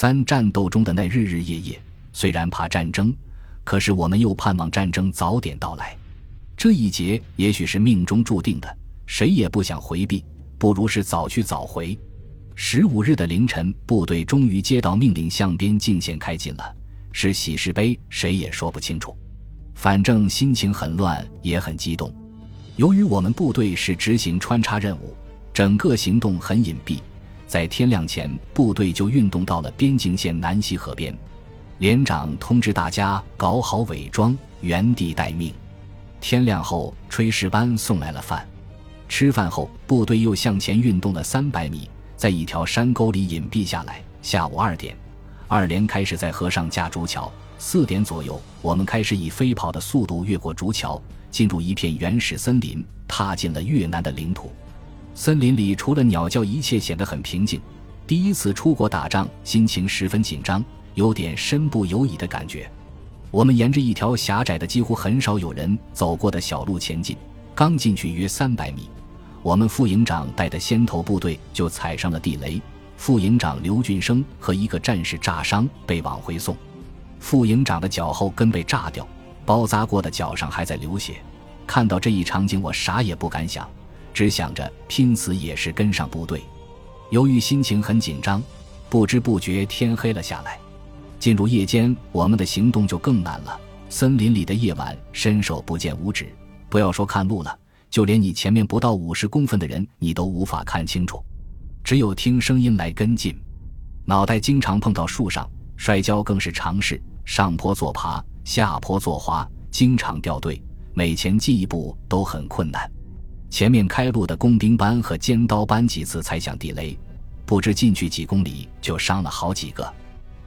三战斗中的那日日夜夜，虽然怕战争，可是我们又盼望战争早点到来。这一劫也许是命中注定的，谁也不想回避，不如是早去早回。十五日的凌晨，部队终于接到命令，向边境线开进了。是喜是悲，谁也说不清楚。反正心情很乱，也很激动。由于我们部队是执行穿插任务，整个行动很隐蔽。在天亮前，部队就运动到了边境线南溪河边。连长通知大家搞好伪装，原地待命。天亮后，炊事班送来了饭。吃饭后，部队又向前运动了三百米，在一条山沟里隐蔽下来。下午二点。二连开始在河上架竹桥。四点左右，我们开始以飞跑的速度越过竹桥，进入一片原始森林，踏进了越南的领土。森林里除了鸟叫，一切显得很平静。第一次出国打仗，心情十分紧张，有点身不由己的感觉。我们沿着一条狭窄的、几乎很少有人走过的小路前进。刚进去约三百米，我们副营长带的先头部队就踩上了地雷。副营长刘俊生和一个战士炸伤，被往回送。副营长的脚后跟被炸掉，包扎过的脚上还在流血。看到这一场景，我啥也不敢想，只想着拼死也是跟上部队。由于心情很紧张，不知不觉天黑了下来。进入夜间，我们的行动就更难了。森林里的夜晚伸手不见五指，不要说看路了，就连你前面不到五十公分的人，你都无法看清楚。只有听声音来跟进，脑袋经常碰到树上，摔跤更是常事。上坡做爬，下坡做滑，经常掉队，每前进一步都很困难。前面开路的工兵班和尖刀班几次踩响地雷，不知进去几公里就伤了好几个。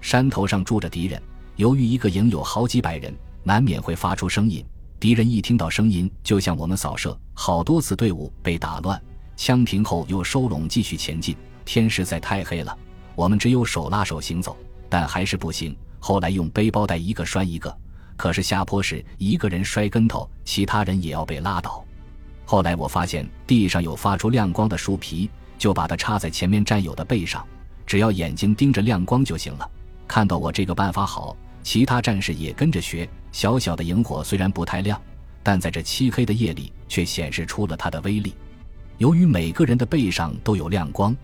山头上住着敌人，由于一个营有好几百人，难免会发出声音。敌人一听到声音就向我们扫射，好多次队伍被打乱。枪停后又收拢，继续前进。天实在太黑了，我们只有手拉手行走，但还是不行。后来用背包带一个拴一个，可是下坡时一个人摔跟头，其他人也要被拉倒。后来我发现地上有发出亮光的树皮，就把它插在前面战友的背上，只要眼睛盯着亮光就行了。看到我这个办法好，其他战士也跟着学。小小的萤火虽然不太亮，但在这漆黑的夜里却显示出了它的威力。由于每个人的背上都有亮光，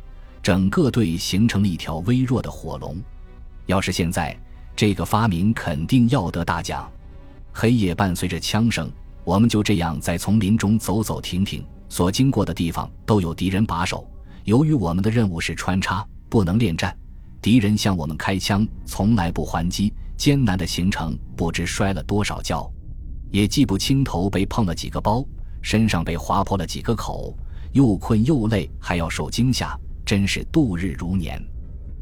整个队形成了一条微弱的火龙。要是现在，这个发明肯定要得大奖。黑夜伴随着枪声，我们就这样在丛林中走走停停，所经过的地方都有敌人把守。由于我们的任务是穿插，不能恋战，敌人向我们开枪，从来不还击。艰难的行程，不知摔了多少跤，也记不清头被碰了几个包，身上被划破了几个口。又困又累，还要受惊吓，真是度日如年。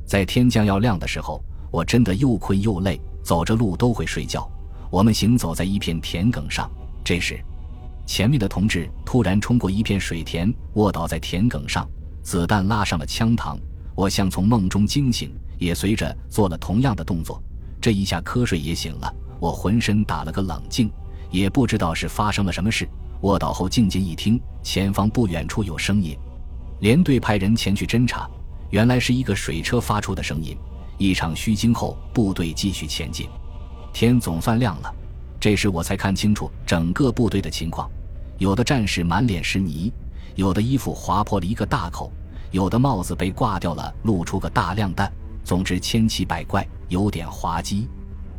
在天将要亮的时候，我真的又困又累，走着路都会睡觉。我们行走在一片田埂上，这时，前面的同志突然冲过一片水田，卧倒在田埂上，子弹拉上了枪膛。我像从梦中惊醒，也随着做了同样的动作。这一下瞌睡也醒了，我浑身打了个冷静，也不知道是发生了什么事。卧倒后静静一听，前方不远处有声音，连队派人前去侦查，原来是一个水车发出的声音。一场虚惊后，部队继续前进。天总算亮了，这时我才看清楚整个部队的情况：有的战士满脸是泥，有的衣服划破了一个大口，有的帽子被挂掉了，露出个大亮蛋。总之千奇百怪，有点滑稽。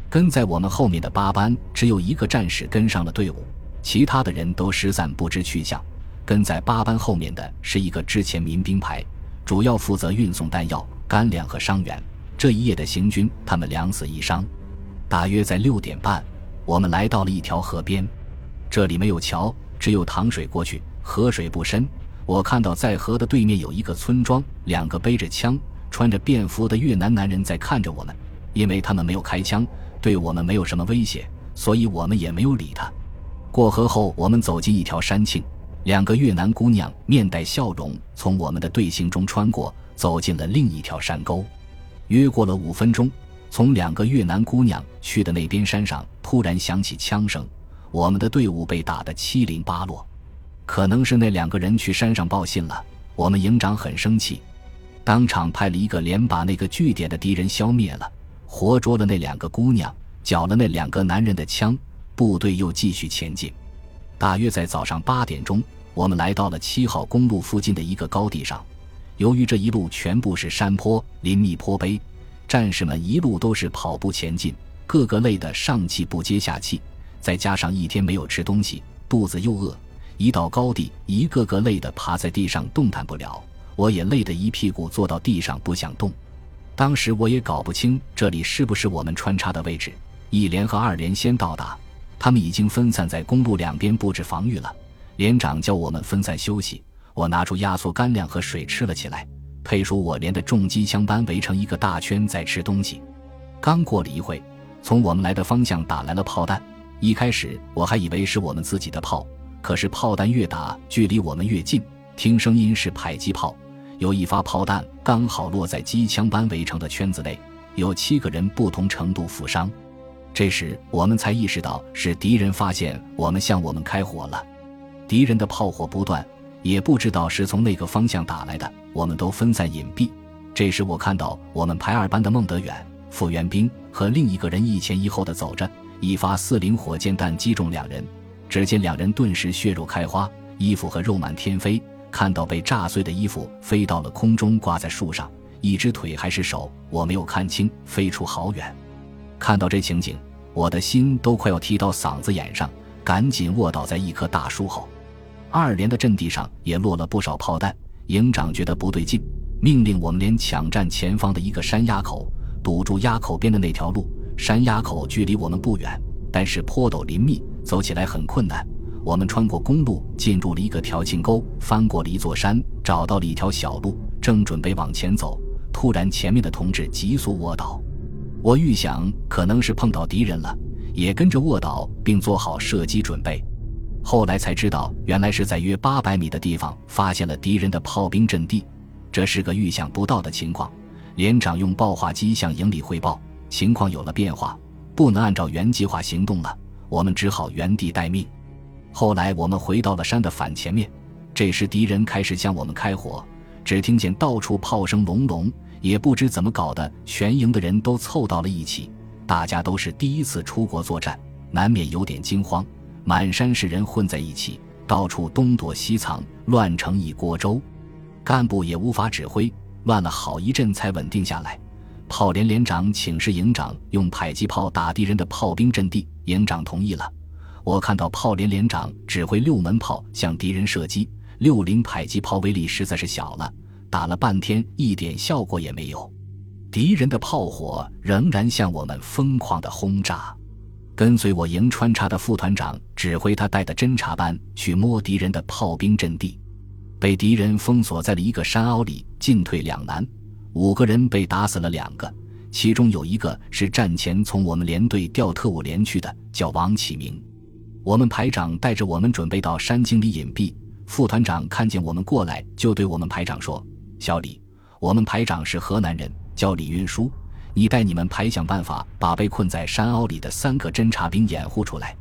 跟在我们后面的八班只有一个战士跟上了队伍。其他的人都失散不知去向，跟在八班后面的是一个之前民兵排，主要负责运送弹药、干粮和伤员。这一夜的行军，他们两死一伤。大约在六点半，我们来到了一条河边，这里没有桥，只有淌水过去。河水不深，我看到在河的对面有一个村庄，两个背着枪、穿着便服的越南男人在看着我们。因为他们没有开枪，对我们没有什么威胁，所以我们也没有理他。过河后，我们走进一条山径，两个越南姑娘面带笑容从我们的队形中穿过，走进了另一条山沟。约过了五分钟，从两个越南姑娘去的那边山上突然响起枪声，我们的队伍被打得七零八落。可能是那两个人去山上报信了，我们营长很生气。当场派了一个连把那个据点的敌人消灭了，活捉了那两个姑娘，缴了那两个男人的枪。部队又继续前进。大约在早上八点钟，我们来到了七号公路附近的一个高地上。由于这一路全部是山坡，林密坡碑，战士们一路都是跑步前进，个个累得上气不接下气。再加上一天没有吃东西，肚子又饿，一到高地，一个个累得趴在地上动弹不了。我也累得一屁股坐到地上不想动。当时我也搞不清这里是不是我们穿插的位置。一连和二连先到达。他们已经分散在公路两边布置防御了。连长叫我们分散休息。我拿出压缩干粮和水吃了起来。配属我连的重机枪班围成一个大圈在吃东西。刚过了一会，从我们来的方向打来了炮弹。一开始我还以为是我们自己的炮，可是炮弹越打，距离我们越近。听声音是迫击炮。有一发炮弹刚好落在机枪班围成的圈子内，有七个人不同程度负伤。这时，我们才意识到是敌人发现我们向我们开火了。敌人的炮火不断，也不知道是从哪个方向打来的。我们都分散隐蔽。这时，我看到我们排二班的孟德远、傅元兵和另一个人一前一后的走着。一发四零火箭弹击中两人，只见两人顿时血肉开花，衣服和肉满天飞。看到被炸碎的衣服飞到了空中，挂在树上，一只腿还是手，我没有看清，飞出好远。看到这情景，我的心都快要提到嗓子眼上，赶紧卧倒在一棵大树后。二连的阵地上也落了不少炮弹，营长觉得不对劲，命令我们连抢占前方的一个山崖口，堵住崖口边的那条路。山崖口距离我们不远，但是坡陡林密，走起来很困难。我们穿过公路，进入了一个条沁沟，翻过了一座山，找到了一条小路，正准备往前走，突然前面的同志急速卧倒。我预想可能是碰到敌人了，也跟着卧倒，并做好射击准备。后来才知道，原来是在约八百米的地方发现了敌人的炮兵阵地，这是个预想不到的情况。连长用报话机向营里汇报，情况有了变化，不能按照原计划行动了，我们只好原地待命。后来我们回到了山的反前面，这时敌人开始向我们开火，只听见到处炮声隆隆。也不知怎么搞的，全营的人都凑到了一起。大家都是第一次出国作战，难免有点惊慌。满山是人混在一起，到处东躲西藏，乱成一锅粥。干部也无法指挥，乱了好一阵才稳定下来。炮连连长请示营长用迫击炮打敌人的炮兵阵地，营长同意了。我看到炮连连长指挥六门炮向敌人射击，六零迫击炮威力实在是小了。打了半天，一点效果也没有。敌人的炮火仍然向我们疯狂的轰炸。跟随我营穿插的副团长指挥他带的侦察班去摸敌人的炮兵阵地，被敌人封锁在了一个山凹里，进退两难。五个人被打死了两个，其中有一个是战前从我们连队调特务连去的，叫王启明。我们排长带着我们准备到山井里隐蔽。副团长看见我们过来，就对我们排长说。小李，我们排长是河南人，叫李运书。你带你们排想办法，把被困在山凹里的三个侦察兵掩护出来。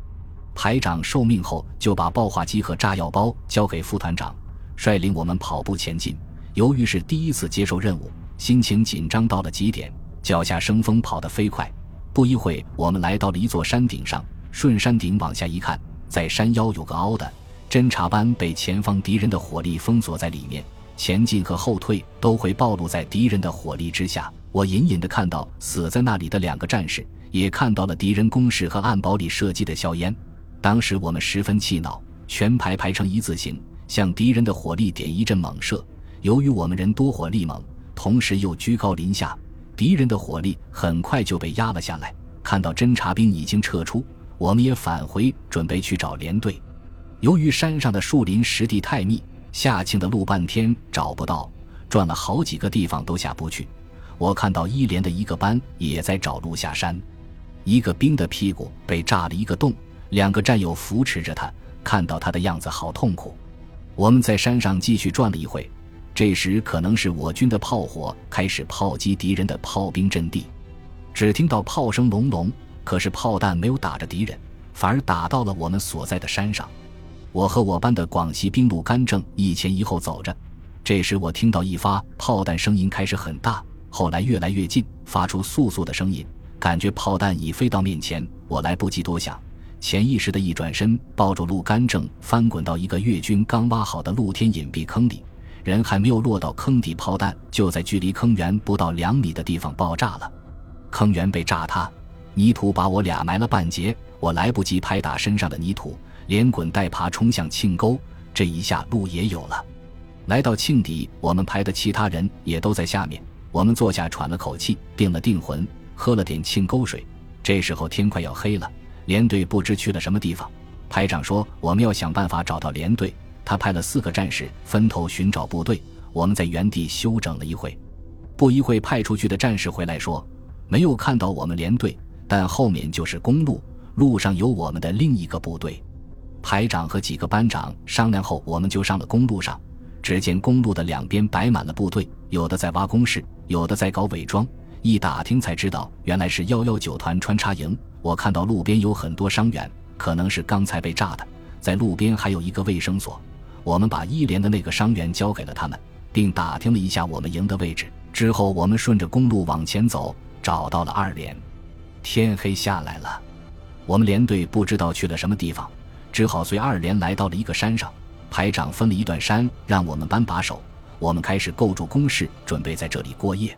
排长受命后，就把爆化机和炸药包交给副团长，率领我们跑步前进。由于是第一次接受任务，心情紧张到了极点，脚下生风，跑得飞快。不一会，我们来到了一座山顶上，顺山顶往下一看，在山腰有个凹的，侦察班被前方敌人的火力封锁在里面。前进和后退都会暴露在敌人的火力之下。我隐隐的看到死在那里的两个战士，也看到了敌人工事和暗堡里射击的硝烟。当时我们十分气恼，全排排成一字形，向敌人的火力点一阵猛射。由于我们人多火力猛，同时又居高临下，敌人的火力很快就被压了下来。看到侦察兵已经撤出，我们也返回，准备去找连队。由于山上的树林实地太密。下庆的路半天找不到，转了好几个地方都下不去。我看到一连的一个班也在找路下山，一个兵的屁股被炸了一个洞，两个战友扶持着他，看到他的样子好痛苦。我们在山上继续转了一会，这时可能是我军的炮火开始炮击敌人的炮兵阵地，只听到炮声隆隆，可是炮弹没有打着敌人，反而打到了我们所在的山上。我和我班的广西兵陆干正一前一后走着，这时我听到一发炮弹声音开始很大，后来越来越近，发出簌簌的声音，感觉炮弹已飞到面前。我来不及多想，潜意识的一转身，抱住陆干正，翻滚到一个越军刚挖好的露天隐蔽坑里。人还没有落到坑底，炮弹就在距离坑源不到两米的地方爆炸了。坑源被炸塌，泥土把我俩埋了半截。我来不及拍打身上的泥土，连滚带爬冲向庆沟。这一下路也有了。来到庆底，我们排的其他人也都在下面。我们坐下，喘了口气，定了定魂，喝了点庆沟水。这时候天快要黑了，连队不知去了什么地方。排长说：“我们要想办法找到连队。”他派了四个战士分头寻找部队。我们在原地休整了一会，不一会，派出去的战士回来说：“没有看到我们连队，但后面就是公路，路上有我们的另一个部队。”排长和几个班长商量后，我们就上了公路上。只见公路的两边摆满了部队，有的在挖工事，有的在搞伪装。一打听才知道，原来是幺幺九团穿插营。我看到路边有很多伤员，可能是刚才被炸的。在路边还有一个卫生所，我们把一连的那个伤员交给了他们，并打听了一下我们营的位置。之后，我们顺着公路往前走，找到了二连。天黑下来了，我们连队不知道去了什么地方，只好随二连来到了一个山上。排长分了一段山，让我们班把守。我们开始构筑工事，准备在这里过夜。